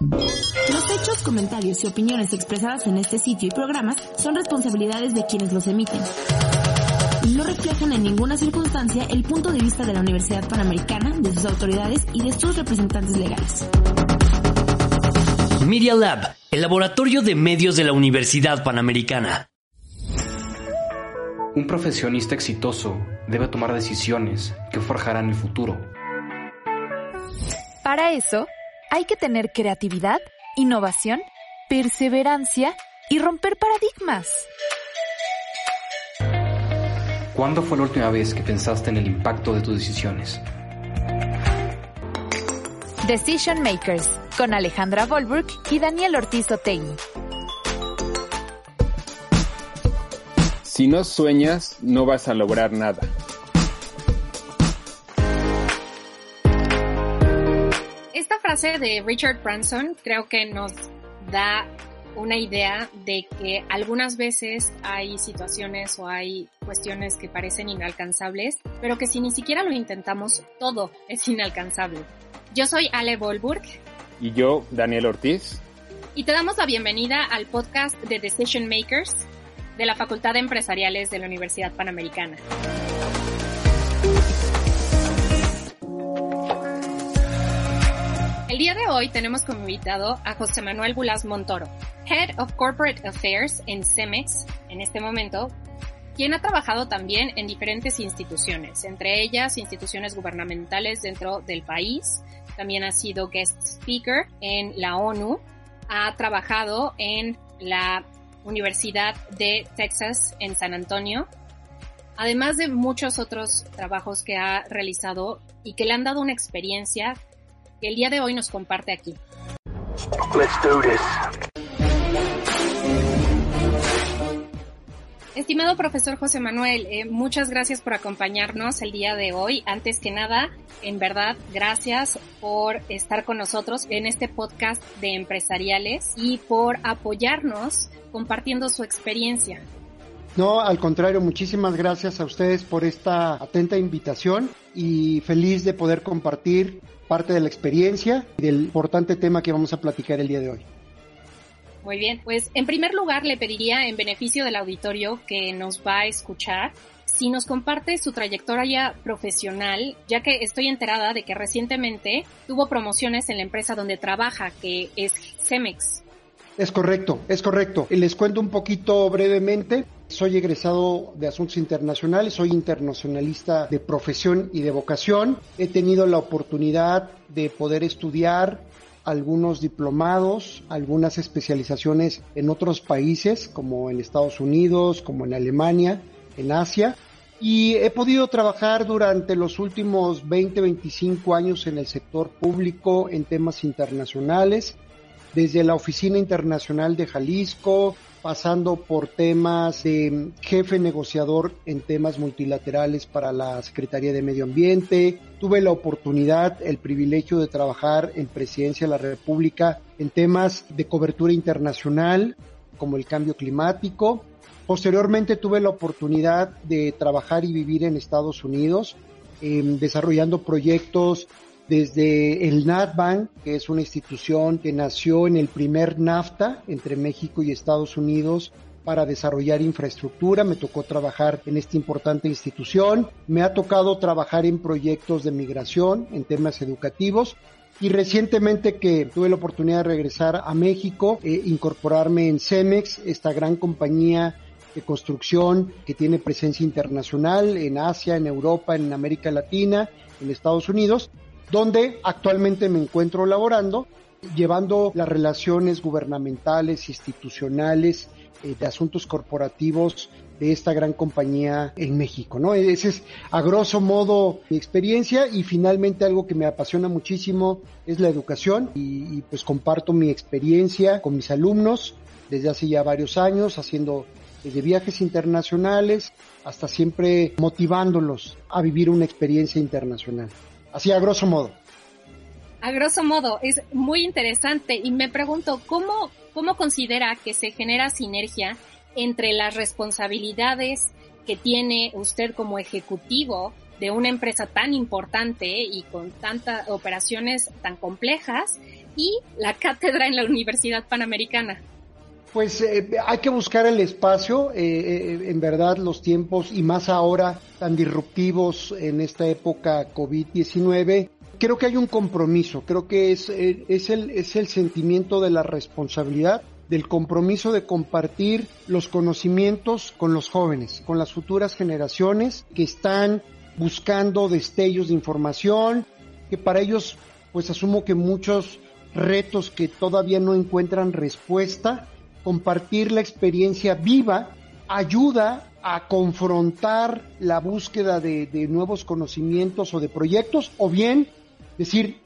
Los hechos, comentarios y opiniones expresadas en este sitio y programas son responsabilidades de quienes los emiten. Y no reflejan en ninguna circunstancia el punto de vista de la Universidad Panamericana, de sus autoridades y de sus representantes legales. Media Lab, el laboratorio de medios de la Universidad Panamericana. Un profesionista exitoso debe tomar decisiones que forjarán el futuro. Para eso, hay que tener creatividad, innovación, perseverancia y romper paradigmas. ¿Cuándo fue la última vez que pensaste en el impacto de tus decisiones? Decision Makers, con Alejandra Volberg y Daniel Ortiz Otegui. Si no sueñas, no vas a lograr nada. Frase de Richard Branson creo que nos da una idea de que algunas veces hay situaciones o hay cuestiones que parecen inalcanzables, pero que si ni siquiera lo intentamos, todo es inalcanzable. Yo soy Ale Volburg. Y yo, Daniel Ortiz. Y te damos la bienvenida al podcast de Decision Makers de la Facultad de Empresariales de la Universidad Panamericana. El día de hoy tenemos como invitado a José Manuel Bulas Montoro, Head of Corporate Affairs en CEMEX en este momento, quien ha trabajado también en diferentes instituciones, entre ellas instituciones gubernamentales dentro del país, también ha sido guest speaker en la ONU, ha trabajado en la Universidad de Texas en San Antonio, además de muchos otros trabajos que ha realizado y que le han dado una experiencia que el día de hoy nos comparte aquí. Estimado profesor José Manuel, eh, muchas gracias por acompañarnos el día de hoy. Antes que nada, en verdad, gracias por estar con nosotros en este podcast de empresariales y por apoyarnos compartiendo su experiencia. No, al contrario, muchísimas gracias a ustedes por esta atenta invitación y feliz de poder compartir parte de la experiencia y del importante tema que vamos a platicar el día de hoy. Muy bien, pues en primer lugar le pediría en beneficio del auditorio que nos va a escuchar si nos comparte su trayectoria profesional, ya que estoy enterada de que recientemente tuvo promociones en la empresa donde trabaja, que es Cemex. Es correcto, es correcto. Les cuento un poquito brevemente. Soy egresado de Asuntos Internacionales, soy internacionalista de profesión y de vocación. He tenido la oportunidad de poder estudiar algunos diplomados, algunas especializaciones en otros países, como en Estados Unidos, como en Alemania, en Asia. Y he podido trabajar durante los últimos 20, 25 años en el sector público en temas internacionales, desde la Oficina Internacional de Jalisco, pasando por temas de jefe negociador en temas multilaterales para la Secretaría de Medio Ambiente. Tuve la oportunidad, el privilegio de trabajar en Presidencia de la República en temas de cobertura internacional, como el cambio climático. Posteriormente tuve la oportunidad de trabajar y vivir en Estados Unidos, eh, desarrollando proyectos desde el NatBank, que es una institución que nació en el primer NAFTA entre México y Estados Unidos para desarrollar infraestructura, me tocó trabajar en esta importante institución, me ha tocado trabajar en proyectos de migración, en temas educativos, y recientemente que tuve la oportunidad de regresar a México, e incorporarme en Cemex, esta gran compañía de construcción que tiene presencia internacional en Asia, en Europa, en América Latina, en Estados Unidos, donde actualmente me encuentro laborando, llevando las relaciones gubernamentales, institucionales, eh, de asuntos corporativos de esta gran compañía en México, ¿no? Ese es a grosso modo mi experiencia y finalmente algo que me apasiona muchísimo es la educación y, y pues comparto mi experiencia con mis alumnos desde hace ya varios años haciendo desde viajes internacionales hasta siempre motivándolos a vivir una experiencia internacional. Así a grosso modo. A grosso modo, es muy interesante y me pregunto, ¿cómo, cómo considera que se genera sinergia entre las responsabilidades que tiene usted como ejecutivo de una empresa tan importante y con tantas operaciones tan complejas y la cátedra en la Universidad Panamericana? Pues eh, hay que buscar el espacio, eh, eh, en verdad los tiempos y más ahora tan disruptivos en esta época COVID-19. Creo que hay un compromiso, creo que es, es, el, es el sentimiento de la responsabilidad del compromiso de compartir los conocimientos con los jóvenes, con las futuras generaciones que están buscando destellos de información, que para ellos pues asumo que muchos retos que todavía no encuentran respuesta, compartir la experiencia viva ayuda a confrontar la búsqueda de, nuevos conocimientos o de proyectos, o bien decir,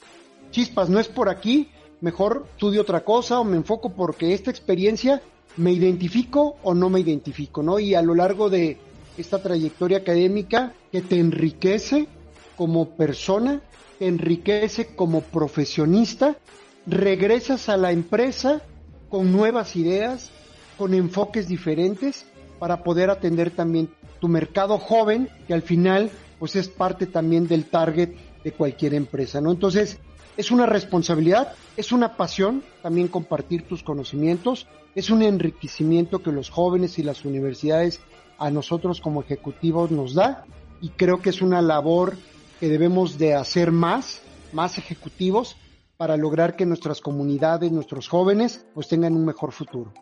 chispas, no es por aquí, mejor estudio otra cosa o me enfoco porque esta experiencia me identifico o no me identifico, ¿no? Y a lo largo de esta trayectoria académica que te enriquece como persona, te enriquece como profesionista, regresas a la empresa con nuevas ideas, con enfoques diferentes para poder atender también tu mercado joven, que al final pues es parte también del target de cualquier empresa, ¿no? Entonces, es una responsabilidad, es una pasión también compartir tus conocimientos, es un enriquecimiento que los jóvenes y las universidades a nosotros como ejecutivos nos da y creo que es una labor que debemos de hacer más, más ejecutivos para lograr que nuestras comunidades, nuestros jóvenes, pues tengan un mejor futuro.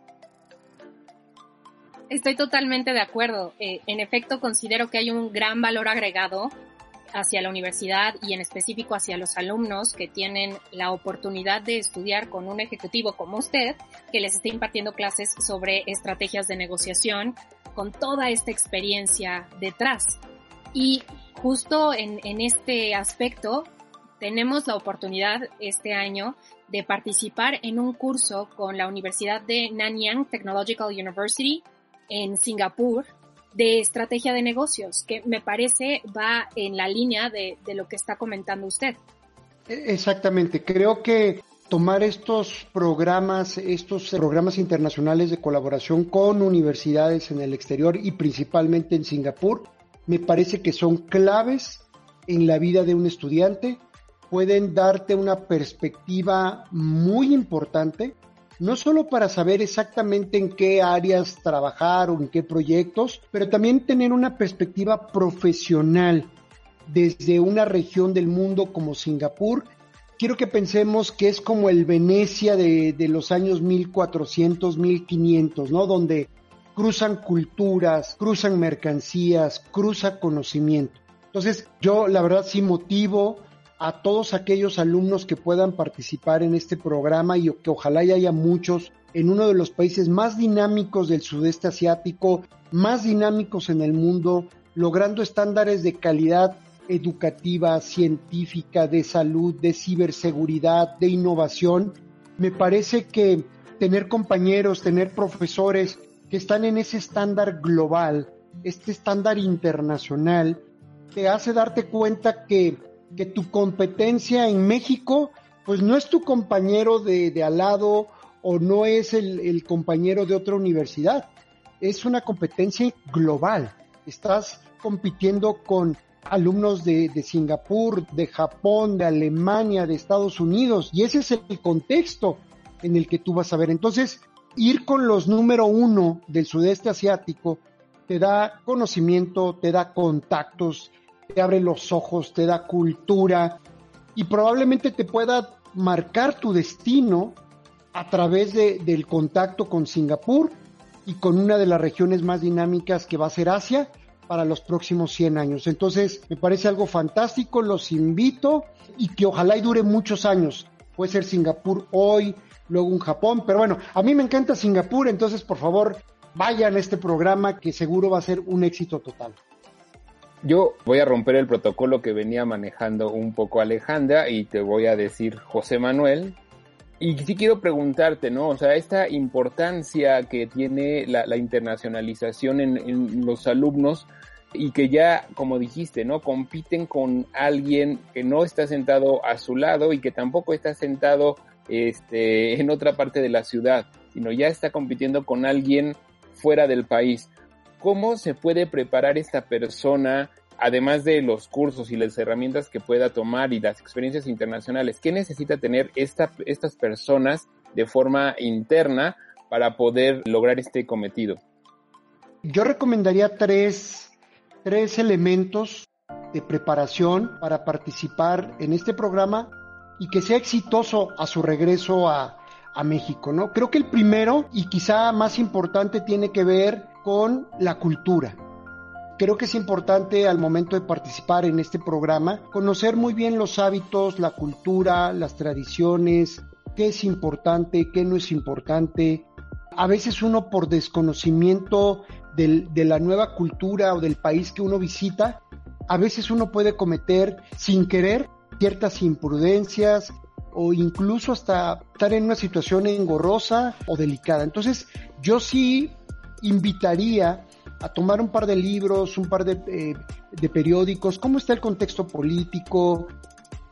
Estoy totalmente de acuerdo. Eh, en efecto, considero que hay un gran valor agregado hacia la universidad y en específico hacia los alumnos que tienen la oportunidad de estudiar con un ejecutivo como usted que les esté impartiendo clases sobre estrategias de negociación con toda esta experiencia detrás. Y justo en, en este aspecto tenemos la oportunidad este año de participar en un curso con la Universidad de Nanyang Technological University en Singapur de estrategia de negocios, que me parece va en la línea de, lo que está comentando usted. E, exactamente, creo que tomar estos programas, estos programas internacionales de colaboración con universidades en el exterior y principalmente en Singapur, me parece que son claves en la vida de un estudiante, pueden darte una perspectiva muy importante no solo para saber exactamente en qué áreas trabajar o en qué proyectos, pero también tener una perspectiva profesional desde una región del mundo como Singapur. Quiero que pensemos que es como el Venecia de, de los años 1400, 1500, ¿no? Donde cruzan culturas, cruzan mercancías, cruza conocimiento. Entonces, yo la verdad sí motivo a todos aquellos alumnos que puedan participar en este programa y que ojalá haya muchos en uno de los países más dinámicos del sudeste asiático, más dinámicos en el mundo, logrando estándares de calidad educativa, científica, de salud, de ciberseguridad, de innovación. Me parece que tener compañeros, tener profesores que están en ese estándar global, este estándar internacional, te hace darte cuenta que que tu competencia en México, pues no es tu compañero de, de al lado o no es el, el, compañero de otra universidad, es una competencia global. Estás compitiendo con alumnos de, de, Singapur, de Japón, de Alemania, de Estados Unidos, y ese es el contexto en el que tú vas a ver. Entonces, ir con los número uno del sudeste asiático te da conocimiento, te da contactos, te abre los ojos, te da cultura y probablemente te pueda marcar tu destino a través de, del contacto con Singapur y con una de las regiones más dinámicas que va a ser Asia para los próximos 100 años. Entonces, me parece algo fantástico, los invito y que ojalá y dure muchos años. Puede ser Singapur hoy, luego un Japón, pero bueno, a mí me encanta Singapur, entonces por favor, vayan a este programa que seguro va a ser un éxito total. Yo voy a romper el protocolo que venía manejando un poco Alejandra y te voy a decir José Manuel. Y sí quiero preguntarte, ¿no? O sea, esta importancia que tiene la, internacionalización en, en, los alumnos y que ya, como dijiste, ¿no? Compiten con alguien que no está sentado a su lado y que tampoco está sentado este, en otra parte de la ciudad, sino ya está compitiendo con alguien fuera del país. ¿Cómo se puede preparar esta persona, además de los cursos y las herramientas que pueda tomar y las experiencias internacionales? ¿Qué necesita tener esta, estas personas de forma interna para poder lograr este cometido? Yo recomendaría tres, tres elementos de preparación para participar en este programa y que sea exitoso a su regreso a, México, ¿no? Creo que el primero y quizá más importante tiene que ver con la cultura. Creo que es importante al momento de participar en este programa conocer muy bien los hábitos, la cultura, las tradiciones, qué es importante, qué no es importante. A veces uno por desconocimiento de la nueva cultura o del país que uno visita, a veces uno puede cometer sin querer ciertas imprudencias o incluso hasta estar en una situación engorrosa o delicada. Entonces, yo sí invitaría a tomar un par de libros, un par de, eh, de periódicos, cómo está el contexto político,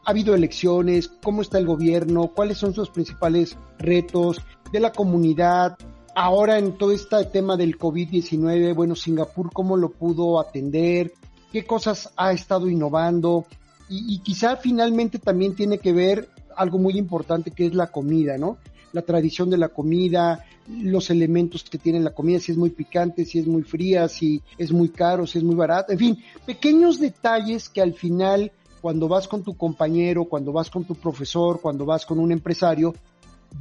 ha habido elecciones, cómo está el gobierno, cuáles son sus principales retos de la comunidad. Ahora en todo este tema del COVID-19, bueno, Singapur, cómo lo pudo atender, qué cosas ha estado innovando, y, quizá finalmente también tiene que ver algo muy importante que es la comida, ¿no? La tradición de la comida, los elementos que tiene la comida, si es muy picante, si es muy fría, si es muy caro, si es muy barato, en fin, pequeños detalles que al final, cuando vas con tu compañero, cuando vas con tu profesor, cuando vas con un empresario,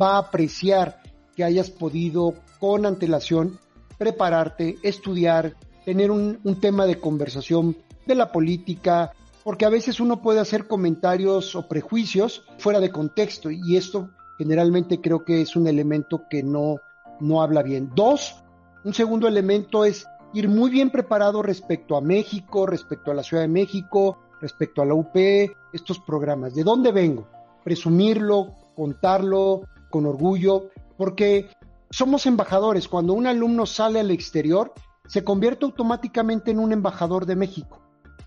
va a apreciar que hayas podido con antelación prepararte, estudiar, tener un, un tema de conversación de la política, porque a veces uno puede hacer comentarios o prejuicios fuera de contexto y esto generalmente creo que es un elemento que no, no habla bien. Dos, un segundo elemento es ir muy bien preparado respecto a México, respecto a la Ciudad de México, respecto a la UP, estos programas. ¿De dónde vengo? Presumirlo, contarlo con orgullo, porque somos embajadores. Cuando un alumno sale al exterior, se convierte automáticamente en un embajador de México.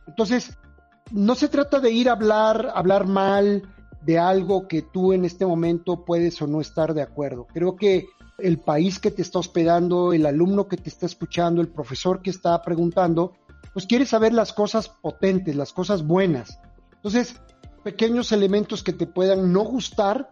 Entonces, no se trata de ir a hablar, hablar mal de algo que tú en este momento puedes o no estar de acuerdo. Creo que el país que te está hospedando, el alumno que te está escuchando, el profesor que está preguntando, pues quiere saber las cosas potentes, las cosas buenas. Entonces, pequeños elementos que te puedan no gustar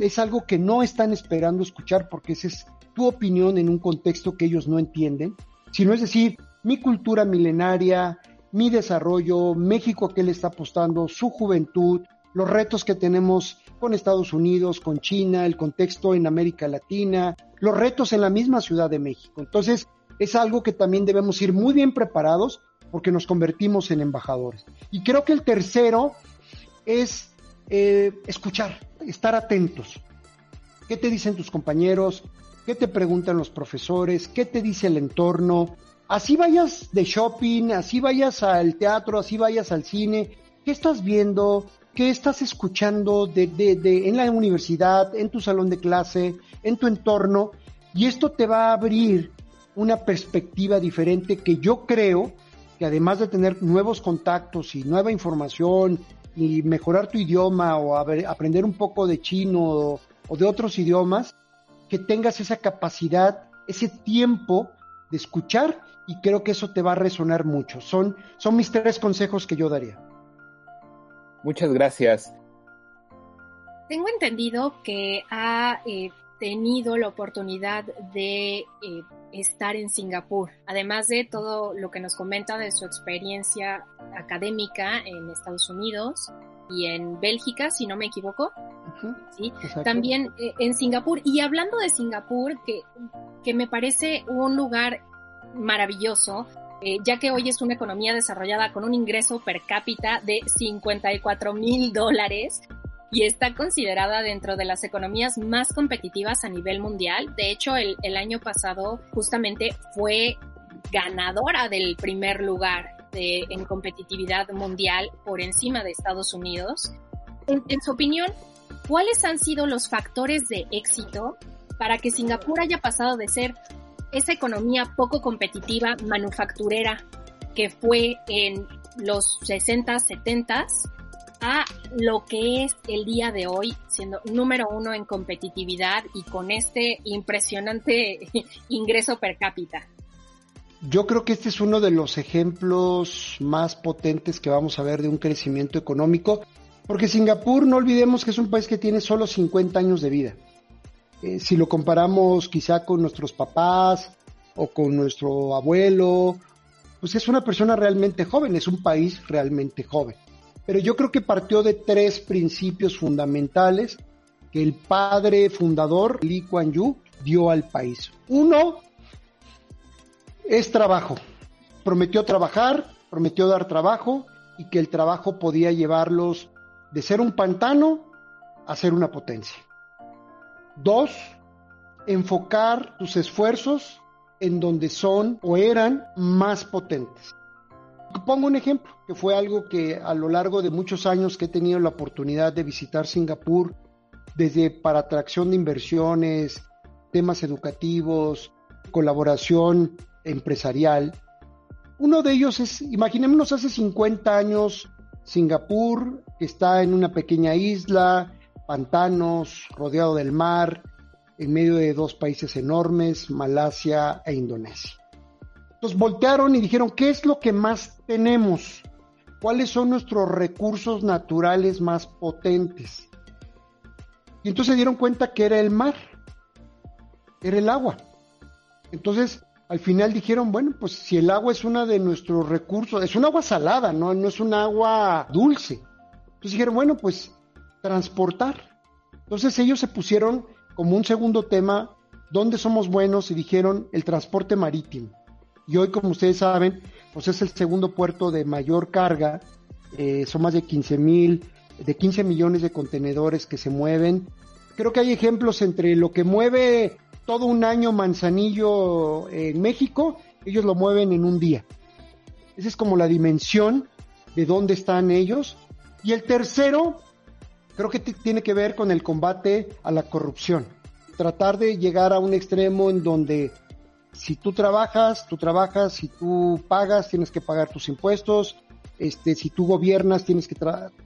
es algo que no están esperando escuchar porque esa es tu opinión en un contexto que ellos no entienden, sino es decir, mi cultura milenaria, mi desarrollo, México a qué le está apostando, su juventud, los retos que tenemos con Estados Unidos, con China, el contexto en América Latina, los retos en la misma Ciudad de México. Entonces, es algo que también debemos ir muy bien preparados porque nos convertimos en embajadores. Y creo que el tercero es eh, escuchar, estar atentos. ¿Qué te dicen tus compañeros? ¿Qué te preguntan los profesores? ¿Qué te dice el entorno? Así vayas de shopping, así vayas al teatro, así vayas al cine, ¿qué estás viendo? ¿Qué estás escuchando de, de, en la universidad, en tu salón de clase, en tu entorno? Y esto te va a abrir una perspectiva diferente que yo creo que además de tener nuevos contactos y nueva información y mejorar tu idioma o aprender un poco de chino o de otros idiomas, que tengas esa capacidad, ese tiempo de escuchar y creo que eso te va a resonar mucho. Son, son mis tres consejos que yo daría. Muchas gracias. Tengo entendido que ha eh, tenido la oportunidad de eh, estar en Singapur, además de todo lo que nos comenta de su experiencia académica en Estados Unidos y en Bélgica, si no me equivoco. ¿sí? También eh, en Singapur. Y hablando de Singapur, que, que me parece un lugar maravilloso, eh, ya que hoy es una economía desarrollada con un ingreso per cápita de 54 mil dólares y está considerada dentro de las economías más competitivas a nivel mundial. De hecho, el, año pasado justamente fue ganadora del primer lugar en competitividad mundial por encima de Estados Unidos. En su opinión, ¿cuáles han sido los factores de éxito para que Singapur haya pasado de ser esa economía poco competitiva manufacturera que fue en los 60, 70 a lo que es el día de hoy, siendo número uno en competitividad y con este impresionante ingreso per cápita. Yo creo que este es uno de los ejemplos más potentes que vamos a ver de un crecimiento económico, porque Singapur, no olvidemos que es un país que tiene solo 50 años de vida. Eh, si lo comparamos quizá con nuestros papás o con nuestro abuelo, pues es una persona realmente joven, es un país realmente joven. Pero yo creo que partió de tres principios fundamentales que el padre fundador, Lee Kuan Yew, dio al país. Uno es trabajo. Prometió trabajar, prometió dar trabajo y que el trabajo podía llevarlos de ser un pantano a ser una potencia. Dos, enfocar tus esfuerzos en donde son o eran más potentes. Pongo un ejemplo, que fue algo que a lo largo de muchos años he tenido la oportunidad de visitar Singapur, desde para atracción de inversiones, temas educativos, colaboración empresarial. Uno de ellos es, imaginémonos hace 50 años, Singapur, está en una pequeña isla, pantanos, rodeado del mar, en medio de dos países enormes, Malasia e Indonesia. Entonces voltearon y dijeron, ¿qué es lo que más tenemos? ¿Cuáles son nuestros recursos naturales más potentes? Y entonces se dieron cuenta que era el mar, era el agua. Entonces, al final dijeron, bueno, pues si el agua es uno de nuestros recursos, es un agua salada, no, no es un agua dulce. Entonces dijeron, bueno, pues transportar. Entonces ellos se pusieron como un segundo tema, ¿dónde somos buenos? Y dijeron el transporte marítimo. Y hoy, como ustedes saben, pues es el segundo puerto de mayor carga, eh, son más de 15 mil, de 15 millones de contenedores que se mueven. Creo que hay ejemplos entre lo que mueve todo un año Manzanillo en México, ellos lo mueven en un día. Esa es como la dimensión de dónde están ellos. Y el tercero, creo que tiene que ver con el combate a la corrupción. Tratar de llegar a un extremo en donde si tú trabajas, tú trabajas, si tú pagas, tienes que pagar tus impuestos, este, si tú gobiernas, tienes que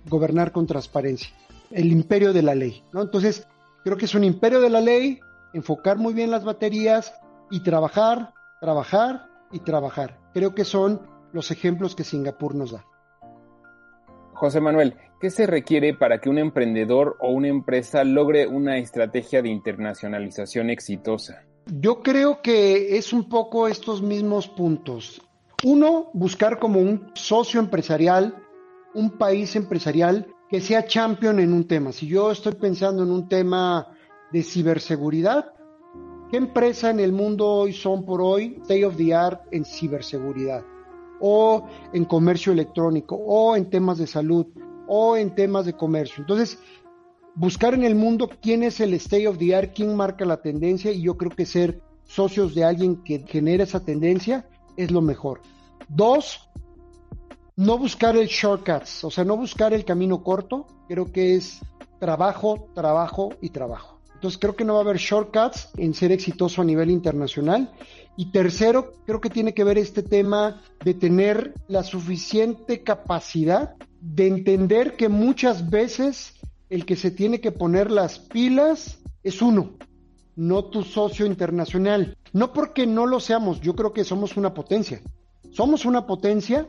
gobernar con transparencia. El imperio de la ley, ¿no? Entonces, creo que es un imperio de la ley, enfocar muy bien las baterías y trabajar, trabajar y trabajar. Creo que son los ejemplos que Singapur nos da. José Manuel, ¿qué se requiere para que un emprendedor o una empresa logre una estrategia de internacionalización exitosa? Yo creo que es un poco estos mismos puntos. Uno, buscar como un socio empresarial, un país empresarial que sea champion en un tema. Si yo estoy pensando en un tema de ciberseguridad, ¿qué empresa en el mundo hoy son por hoy state of the art en ciberseguridad? o en comercio electrónico, o en temas de salud, o en temas de comercio. Entonces, buscar en el mundo quién es el state of the art, quién marca la tendencia, y yo creo que ser socios de alguien que genera esa tendencia es lo mejor. Dos, no buscar el shortcuts, o sea, no buscar el camino corto, creo que es trabajo, trabajo y trabajo. Entonces creo que no va a haber shortcuts en ser exitoso a nivel internacional y tercero, creo que tiene que ver este tema de tener la suficiente capacidad de entender que muchas veces el que se tiene que poner las pilas es uno, no tu socio internacional. No porque no lo seamos, yo creo que somos una potencia. Somos una potencia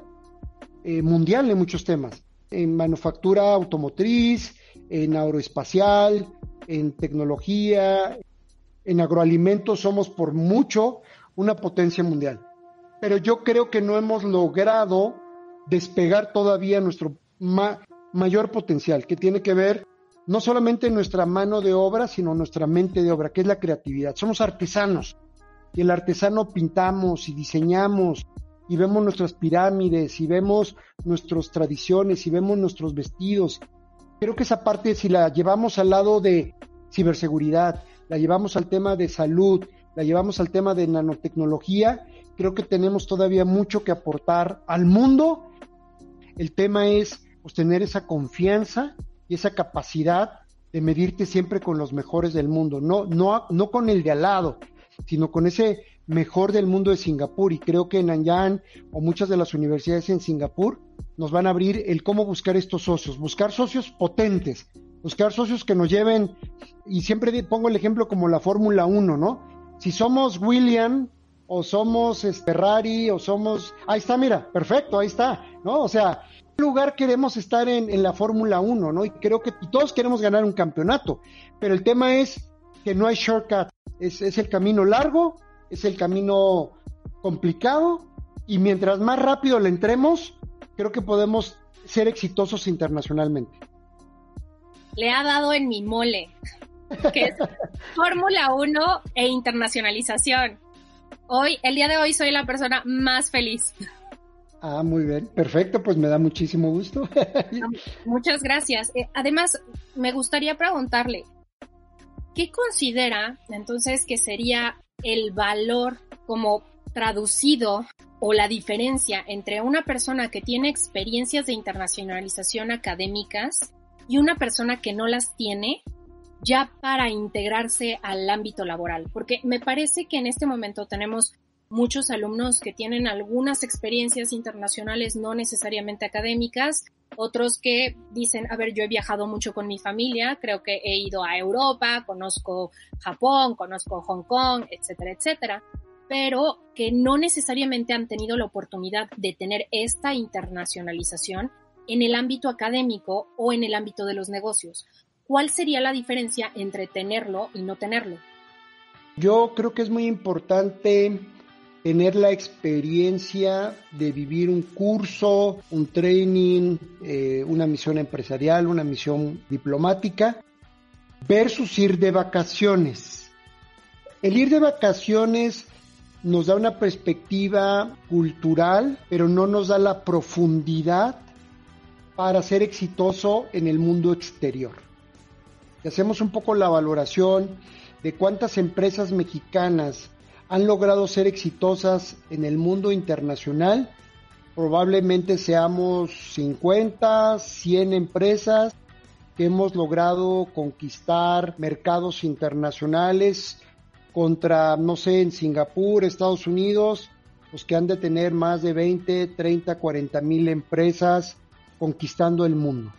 eh, mundial en muchos temas, en manufactura automotriz, en aeroespacial, en tecnología, en agroalimentos somos por mucho una potencia mundial. Pero yo creo que no hemos logrado despegar todavía nuestro mayor potencial, que tiene que ver no solamente nuestra mano de obra, sino nuestra mente de obra, que es la creatividad. Somos artesanos y el artesano pintamos y diseñamos y vemos nuestras pirámides y vemos nuestras tradiciones y vemos nuestros vestidos Creo que esa parte, si la llevamos al lado de ciberseguridad, la llevamos al tema de salud, la llevamos al tema de nanotecnología, creo que tenemos todavía mucho que aportar al mundo. El tema es pues, tener esa confianza y esa capacidad de medirte siempre con los mejores del mundo, no, no, no con el de al lado, sino con ese mejor del mundo de Singapur. Y creo que Nanyang o muchas de las universidades en Singapur nos van a abrir el cómo buscar estos socios, buscar socios potentes, buscar socios que nos lleven, y siempre pongo el ejemplo como la Fórmula 1, ¿no? Si somos William o somos Ferrari o somos... Ahí está, mira, perfecto, ahí está, ¿no? O sea, lugar queremos estar en, la Fórmula 1, ¿no? Y creo que todos queremos ganar un campeonato, pero el tema es que no hay shortcut, es, es el camino largo, es el camino complicado y mientras más rápido le entremos, creo que podemos ser exitosos internacionalmente. Le ha dado en mi mole, que es Fórmula 1 e internacionalización. Hoy, el día de hoy, soy la persona más feliz. Ah, muy bien, perfecto, pues me da muchísimo gusto. Muchas gracias. Eh, además, me gustaría preguntarle, ¿qué considera entonces que sería el valor como traducido o la diferencia entre una persona que tiene experiencias de internacionalización académicas y una persona que no las tiene ya para integrarse al ámbito laboral? Porque me parece que en este momento tenemos muchos alumnos que tienen algunas experiencias internacionales no necesariamente académicas, otros que dicen, a ver, yo he viajado mucho con mi familia, creo que he ido a Europa, conozco Japón, conozco Hong Kong, etcétera, etcétera, pero que no necesariamente han tenido la oportunidad de tener esta internacionalización en el ámbito académico o en el ámbito de los negocios. ¿Cuál sería la diferencia entre tenerlo y no tenerlo? Yo creo que es muy importante tener la experiencia de vivir un curso, un training, eh, una misión empresarial, una misión diplomática, versus ir de vacaciones. El ir de vacaciones nos da una perspectiva cultural, pero no nos da la profundidad para ser exitoso en el mundo exterior. Y hacemos un poco la valoración de cuántas empresas mexicanas han logrado ser exitosas en el mundo internacional. Probablemente seamos 50, 100 empresas que hemos logrado conquistar mercados internacionales contra, no sé, en Singapur, Estados Unidos, pues que han de tener más de 20, 30, 40 mil empresas conquistando el mundo.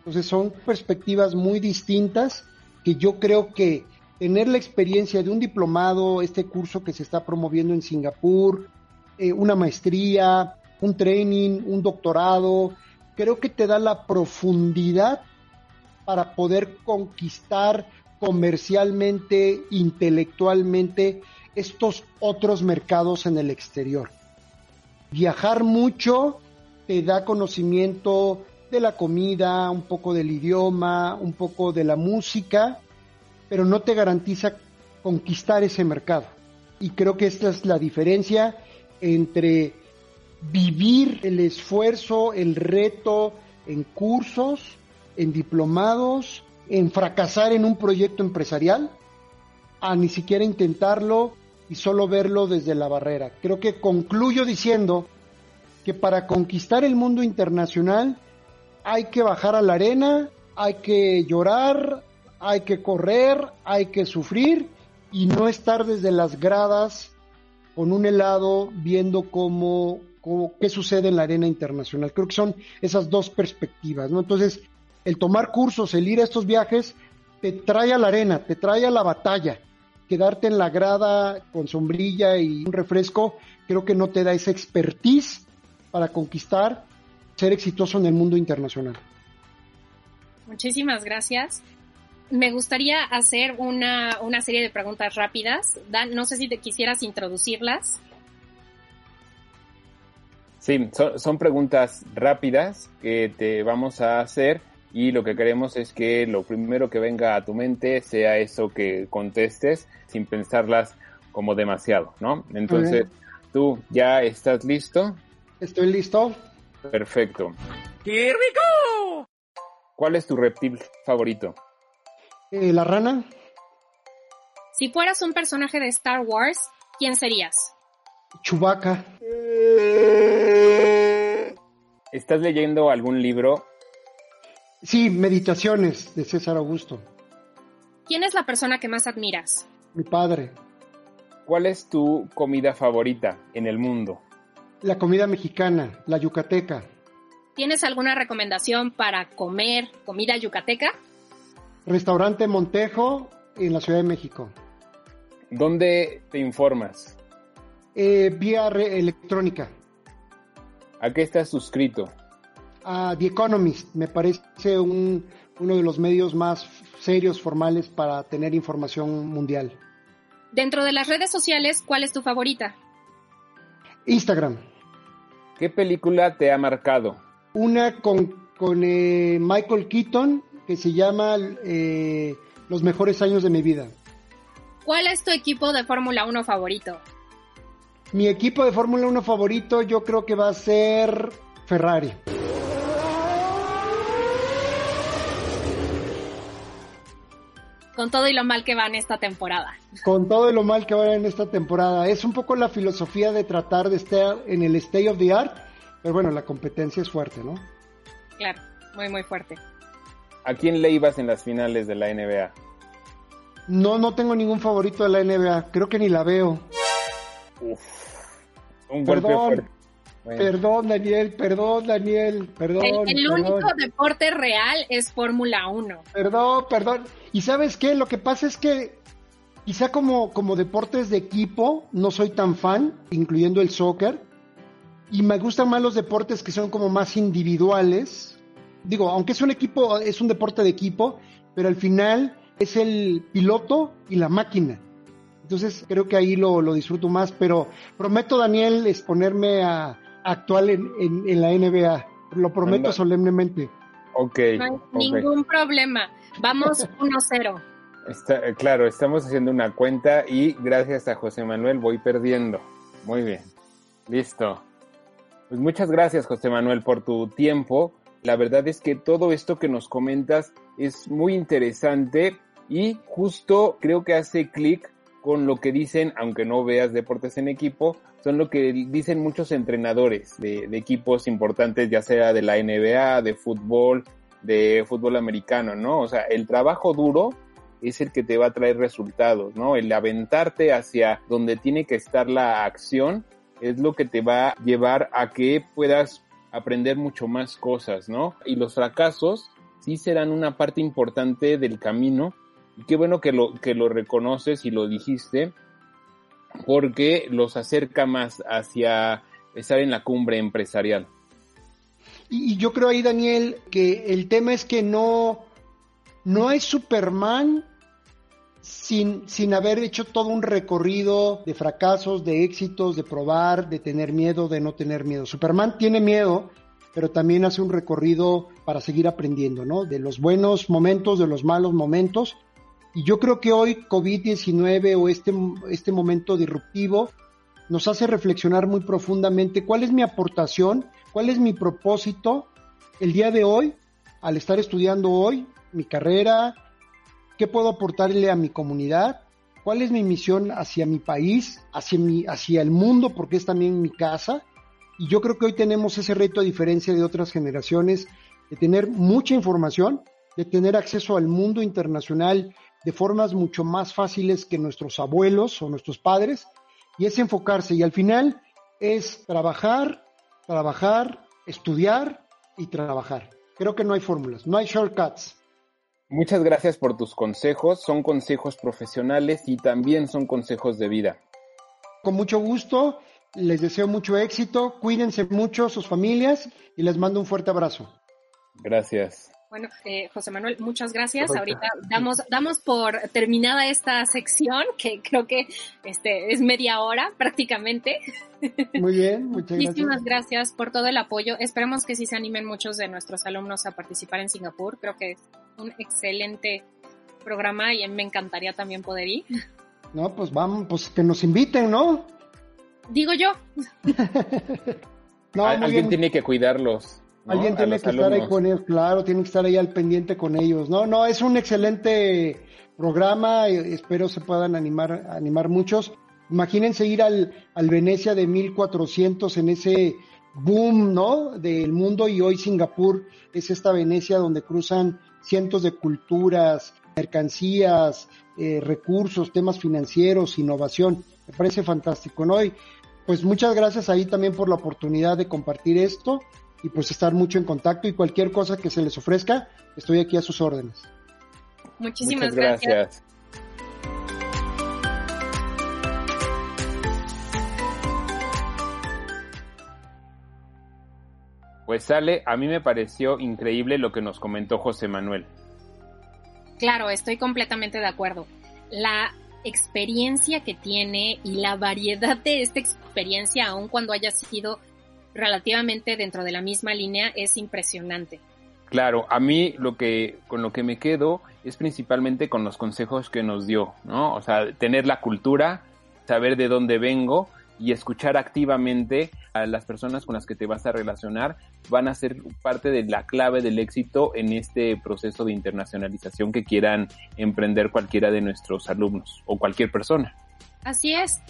Entonces son perspectivas muy distintas que yo creo que tener la experiencia de un diplomado, este curso que se está promoviendo en Singapur, eh, una maestría, un training, un doctorado, creo que te da la profundidad para poder conquistar comercialmente, intelectualmente, estos otros mercados en el exterior. Viajar mucho te da conocimiento de la comida, un poco del idioma, un poco de la música, pero no te garantiza conquistar ese mercado. Y creo que esta es la diferencia entre vivir el esfuerzo, el reto en cursos, en diplomados, en fracasar en un proyecto empresarial, a ni siquiera intentarlo y solo verlo desde la barrera. Creo que concluyo diciendo que para conquistar el mundo internacional hay que bajar a la arena, hay que llorar, hay que correr, hay que sufrir y no estar desde las gradas con un helado viendo cómo, qué sucede en la arena internacional. Creo que son esas dos perspectivas, ¿no? Entonces, el tomar cursos, el ir a estos viajes, te trae a la arena, te trae a la batalla. Quedarte en la grada con sombrilla y un refresco, creo que no te da esa expertise para conquistar, ser exitoso en el mundo internacional. Muchísimas gracias me gustaría hacer una, serie de preguntas rápidas. Dan, no sé si te quisieras introducirlas. Sí, son, preguntas rápidas que te vamos a hacer y lo que queremos es que lo primero que venga a tu mente sea eso que contestes sin pensarlas como demasiado, ¿no? Entonces, ¿tú ya estás listo? Estoy listo. Perfecto. ¡Qué rico! ¿Cuál es tu reptil favorito? Eh, la rana. Si fueras un personaje de Star Wars, ¿quién serías? Chewbacca. ¿Estás leyendo algún libro? Sí, Meditaciones de César Augusto. ¿Quién es la persona que más admiras? Mi padre. ¿Cuál es tu comida favorita en el mundo? La comida mexicana, la yucateca. ¿Tienes alguna recomendación para comer comida yucateca? Restaurante Montejo en la Ciudad de México. ¿Dónde te informas? Eh, vía electrónica. ¿A qué estás suscrito? A The Economist me parece un- uno de los medios más serios, formales para tener información mundial. Dentro de las redes sociales, ¿cuál es tu favorita? Instagram. ¿Qué película te ha marcado? Una con, con eh, Michael Keaton que se llama eh, Los mejores años de mi vida. ¿Cuál es tu equipo de Fórmula 1 favorito? Mi equipo de Fórmula 1 favorito yo creo que va a ser Ferrari. Con todo y lo mal que van esta temporada. Con todo lo mal que va en esta temporada. Es un poco la filosofía de tratar de estar en el state of the art, pero bueno, la competencia es fuerte, ¿no? Claro, muy muy fuerte. ¿A quién le ibas en las finales de la NBA? No, no tengo ningún favorito de la NBA, creo que ni la veo. Uf, un golpe Perdón. fuerte. Bueno, Perdón, Daniel, perdón, Daniel, perdón. El, el perdón. único deporte real es Fórmula 1. Perdón, perdón. ¿Y sabes qué? Lo que pasa es que quizá como, como deportes de equipo no soy tan fan, incluyendo el soccer, y me gustan más los deportes que son como más individuales. Digo, aunque es un equipo, es un deporte de equipo, pero al final es el piloto y la máquina. Entonces creo que ahí lo, lo disfruto más, pero prometo, Daniel, es ponerme a, actual en, en- en la NBA. Lo prometo Anda. solemnemente. ok, No hay ok. ningún problema. Vamos 1-0. Está- eh, claro, estamos haciendo una cuenta y gracias a José Manuel voy perdiendo. Muy bien. Listo. Pues muchas gracias, José Manuel, por tu tiempo. La verdad es que todo esto que nos comentas es muy interesante y justo creo que hace clic con lo que dicen, aunque no veas deportes en equipo, son lo que dicen muchos entrenadores de, equipos importantes, ya sea de la NBA, de fútbol, de fútbol americano, ¿no? O sea, el trabajo duro es el que te va a traer resultados, ¿no? El aventarte hacia donde tiene que estar la acción es lo que te va a llevar a que puedas aprender mucho más cosas, ¿no? Y los fracasos sí serán una parte importante del camino. Y qué bueno que lo, que lo reconoces y lo dijiste, porque los acerca más hacia estar en la cumbre empresarial. Y, y yo creo ahí, Daniel, que el tema es que no, no hay Superman sin, sin haber hecho todo un recorrido de fracasos, de éxitos, de probar, de tener miedo, de no tener miedo. Superman tiene miedo, pero también hace un recorrido para seguir aprendiendo, ¿no? De los buenos momentos, de los malos momentos. Y yo creo que hoy COVID-19 o este, este momento disruptivo nos hace reflexionar muy profundamente cuál es mi aportación, cuál es mi propósito el día de hoy, al estar estudiando hoy mi carrera, qué puedo aportarle a mi comunidad, cuál es mi misión hacia mi país, hacia, mi, hacia el mundo, porque es también mi casa. Y yo creo que hoy tenemos ese reto, a diferencia de otras generaciones, de tener mucha información, de tener acceso al mundo internacional de formas mucho más fáciles que nuestros abuelos o nuestros padres, y es enfocarse. Y al final es trabajar, trabajar, estudiar y trabajar. Creo que no hay fórmulas, no hay shortcuts. Muchas gracias por tus consejos. Son consejos profesionales y también son consejos de vida. Con mucho gusto, les deseo mucho éxito, cuídense mucho sus familias y les mando un fuerte abrazo. Gracias. Bueno, eh, José Manuel, muchas gracias. Ahorita damos, damos por terminada esta sección, que creo que este, es media hora prácticamente. Muy bien, muchas Muchísimas gracias. gracias por todo el apoyo. Esperemos que sí se animen muchos de nuestros alumnos a participar en Singapur. Creo que es un excelente programa y me encantaría también poder ir. No, pues vamos, pues que nos inviten, ¿no? Digo yo, No, Al- muy Alguien tiene que cuidarlos. Alguien tiene que estar ahí con ellos, claro, tiene que estar ahí al pendiente con ellos. No, no, es un excelente programa, espero se puedan animar, animar muchos. Imagínense ir al, al Venecia de 1400 en ese boom, ¿no? Del mundo y hoy Singapur es esta Venecia donde cruzan cientos de culturas, mercancías, eh, recursos, temas financieros, innovación. Me parece fantástico, ¿no? Y pues muchas gracias ahí también por la oportunidad de compartir esto y pues estar mucho en contacto y cualquier cosa que se les ofrezca, estoy aquí a sus órdenes. Muchísimas gracias. Pues sale, a mí me pareció increíble lo que nos comentó José Manuel. Claro, estoy completamente de acuerdo. La experiencia que tiene y la variedad de esta experiencia, aun cuando haya sido relativamente dentro de la misma línea, es impresionante. Claro, a mí lo que con lo que me quedo es principalmente con los consejos que nos dio, ¿no? O sea, tener la cultura, saber de dónde vengo y escuchar activamente a las personas con las que te vas a relacionar van a ser parte de la clave del éxito en este proceso de internacionalización que quieran emprender cualquiera de nuestros alumnos o cualquier persona. Así es.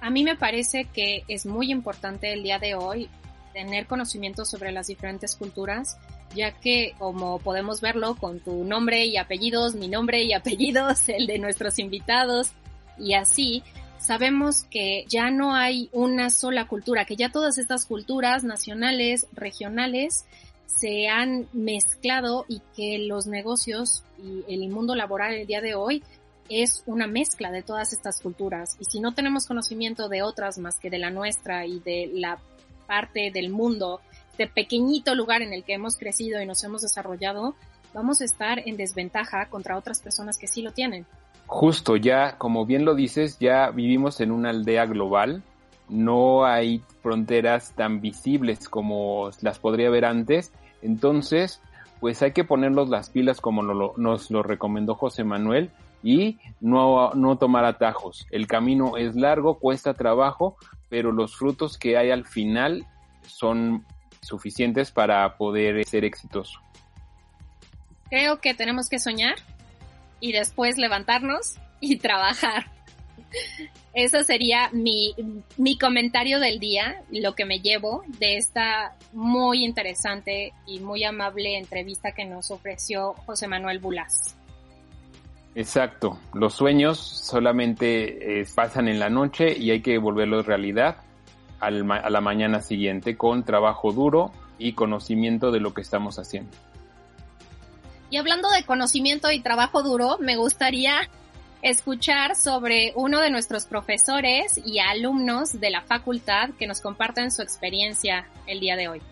A mí me parece que es muy importante el día de hoy tener conocimiento sobre las diferentes culturas, ya que como podemos verlo con tu nombre y apellidos, mi nombre y apellidos, el de nuestros invitados y así, sabemos que ya no hay una sola cultura, que ya todas estas culturas nacionales, regionales, se han mezclado y que los negocios y el mundo laboral el día de hoy es una mezcla de todas estas culturas. Y si no tenemos conocimiento de otras más que de la nuestra y de la parte del mundo, de pequeñito lugar en el que hemos crecido y nos hemos desarrollado, vamos a estar en desventaja contra otras personas que sí lo tienen. Justo, ya, como bien lo dices, ya vivimos en una aldea global, no hay fronteras tan visibles como las podría haber antes, entonces, pues hay que ponernos las pilas como nos lo recomendó José Manuel y no, no tomar atajos. El camino es largo, cuesta trabajo, pero los frutos que hay al final son suficientes para poder ser exitoso. Creo que tenemos que soñar y después levantarnos y trabajar. Eso sería mi, mi comentario del día, lo que me llevo de esta muy interesante y muy amable entrevista que nos ofreció José Manuel Bulas. Exacto, los sueños solamente eh, pasan en la noche y hay que volverlos realidad a la mañana siguiente con trabajo duro y conocimiento de lo que estamos haciendo. Y hablando de conocimiento y trabajo duro, me gustaría escuchar sobre uno de nuestros profesores y alumnos de la facultad que nos comparten su experiencia el día de hoy.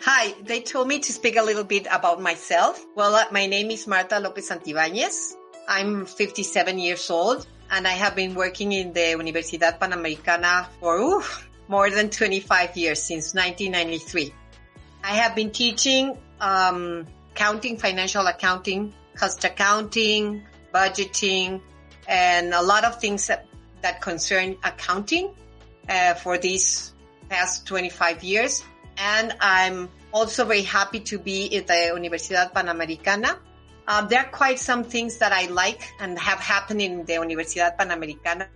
Hi, they told me to speak a little bit about myself. Well, uh, my name is Marta Lopez Santibáñez. I'm 57 years old and I have been working in the Universidad Panamericana for oof, more than 25 years since 1993. I have been teaching um, accounting, financial accounting, cost accounting, budgeting, and a lot of things that, that concern accounting uh, for these past 25 years. And I'm also very happy to be at the Universidad Panamericana um, there are quite some things that I like and have happened in the Universidad Panamericana.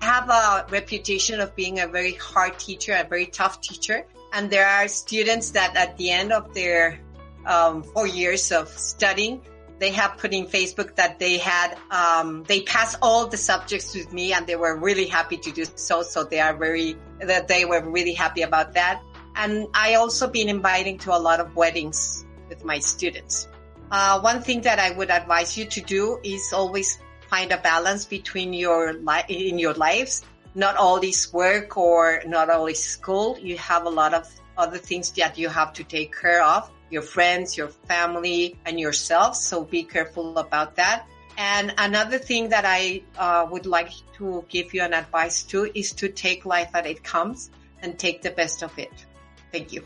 I have a reputation of being a very hard teacher, a very tough teacher. And there are students that at the end of their um, four years of studying, they have put in Facebook that they had, um, they passed all the subjects with me and they were really happy to do so. So they are very, that they were really happy about that. And I also been inviting to a lot of weddings with my students. Uh, one thing that I would advise you to do is always find a balance between your life in your lives. Not all is work or not all is school. You have a lot of other things that you have to take care of. Your friends, your family, and yourself. So be careful about that. And another thing that I uh, would like to give you an advice to is to take life as it comes and take the best of it. Thank you.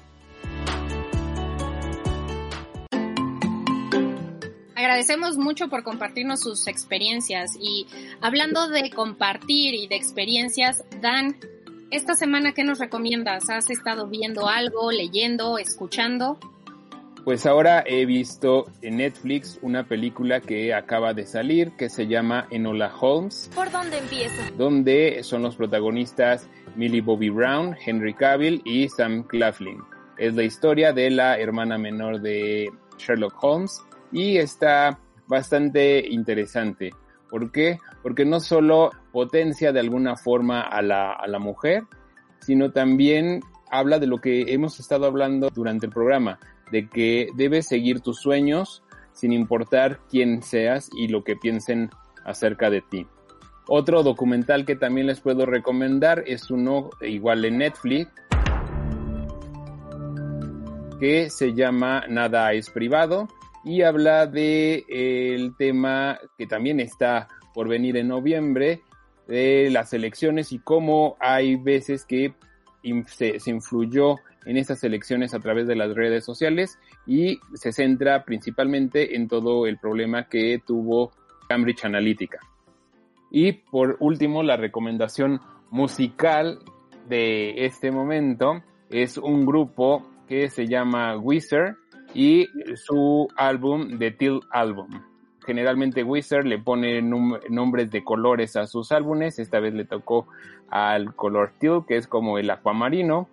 Agradecemos mucho por compartirnos sus experiencias y hablando de compartir y de experiencias, Dan, esta semana, ¿qué nos recomiendas? ¿Has estado viendo algo, leyendo, escuchando? Pues ahora he visto en Netflix una película que acaba de salir que se llama Enola Holmes. ¿Por dónde empiezo? Donde son los protagonistas Millie Bobby Brown, Henry Cavill y Sam Claflin. Es la historia de la hermana menor de Sherlock Holmes y está bastante interesante. ¿Por qué? Porque no solo potencia de alguna forma a la, a la mujer, sino también habla de lo que hemos estado hablando durante el programa, de que debes seguir tus sueños sin importar quién seas y lo que piensen acerca de ti. Otro documental que también les puedo recomendar es uno igual en Netflix que se llama Nada es privado y habla de el tema que también está por venir en noviembre de las elecciones y cómo hay veces que se, se influyó en estas elecciones a través de las redes sociales y se centra principalmente en todo el problema que tuvo Cambridge Analytica. Y por último, la recomendación musical de este momento es un grupo que se llama Wizard y su álbum The Till Album. Generalmente Wizard le pone nombres de colores a sus álbumes, esta vez le tocó al color teal, que es como el acuamarino,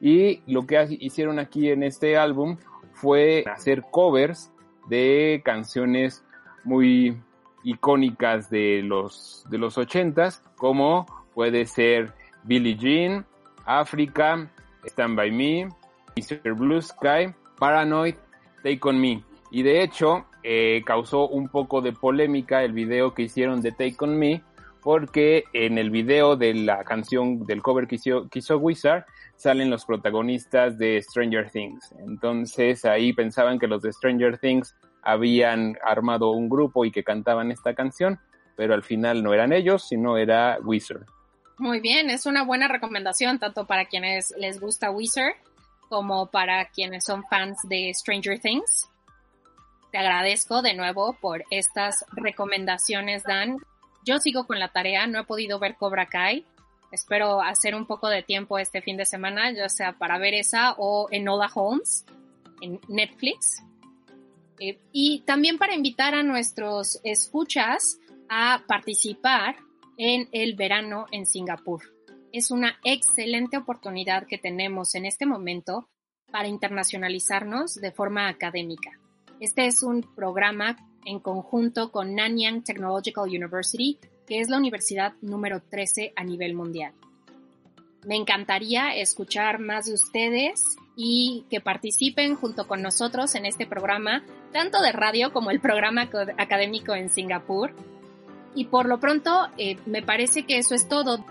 y lo que hicieron aquí en este álbum fue hacer covers de canciones muy icónicas de los, de los ochentas, como puede ser Billie Jean, Africa, Stand By Me, Mr. Blue Sky, Paranoid, Take On Me. Y de hecho, eh, causó un poco de polémica el video que hicieron de Take On Me, porque en el video de la canción del cover que hizo, que hizo Wizard, salen los protagonistas de Stranger Things. Entonces ahí pensaban que los de Stranger Things habían armado un grupo y que cantaban esta canción, pero al final no eran ellos, sino era Wizard. Muy bien, es una buena recomendación tanto para quienes les gusta Wizard como para quienes son fans de Stranger Things. Te agradezco de nuevo por estas recomendaciones, Dan. Yo sigo con la tarea, no he podido ver Cobra Kai, espero hacer un poco de tiempo este fin de semana, ya sea para ver esa o Enola Holmes en Netflix. Eh, y también para invitar a nuestros escuchas a participar en el verano en Singapur. Es una excelente oportunidad que tenemos en este momento para internacionalizarnos de forma académica. Este es un programa en conjunto con Nanyang Technological University que es la universidad número 13 a nivel mundial. Me encantaría escuchar más de ustedes y que participen junto con nosotros en este programa, tanto de radio como el programa académico en Singapur. Y por lo pronto, eh, me parece que eso es todo.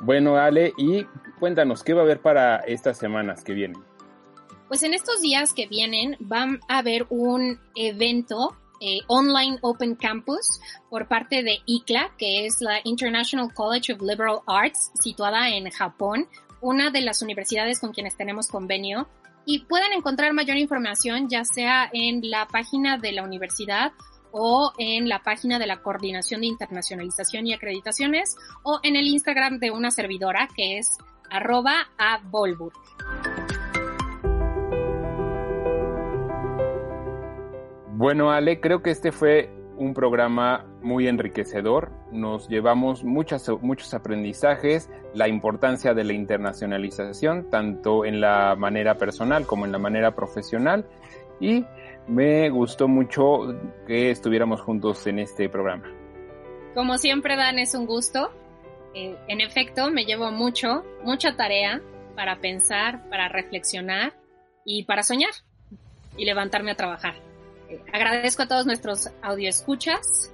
Bueno, Ale, y cuéntanos, ¿qué va a haber para estas semanas que vienen? Pues en estos días que vienen van a haber un evento eh, Online Open Campus por parte de ICLA, que es la International College of Liberal Arts, situada en Japón, una de las universidades con quienes tenemos convenio. Y pueden encontrar mayor información ya sea en la página de la universidad o en la página de la Coordinación de Internacionalización y Acreditaciones o en el Instagram de una servidora que es arroba a Volburg. Bueno, Ale, creo que este fue un programa muy enriquecedor. Nos llevamos muchos aprendizajes, la importancia de la internacionalización, tanto en la manera personal como en la manera profesional. Y me gustó mucho que estuviéramos juntos en este programa. Como siempre, Dan, es un gusto. Eh, en efecto, me llevo mucho, mucha tarea para pensar, para reflexionar y para soñar y levantarme a trabajar agradezco a todos nuestros escuchas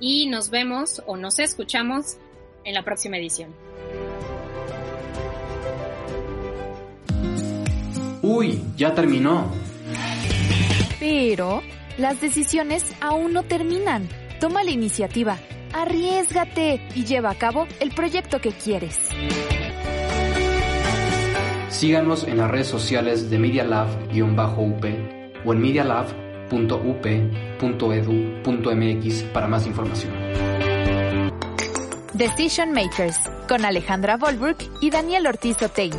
y nos vemos o nos escuchamos en la próxima edición. Uy, ya terminó. Pero las decisiones aún no terminan. Toma la iniciativa, arriesgate y lleva a cabo el proyecto que quieres. Síganos en las redes sociales de Media Lab-UP o en Media Lab www.up.edu.mx para más información. Decision Makers con Alejandra Volbrook y Daniel Ortiz Otegui.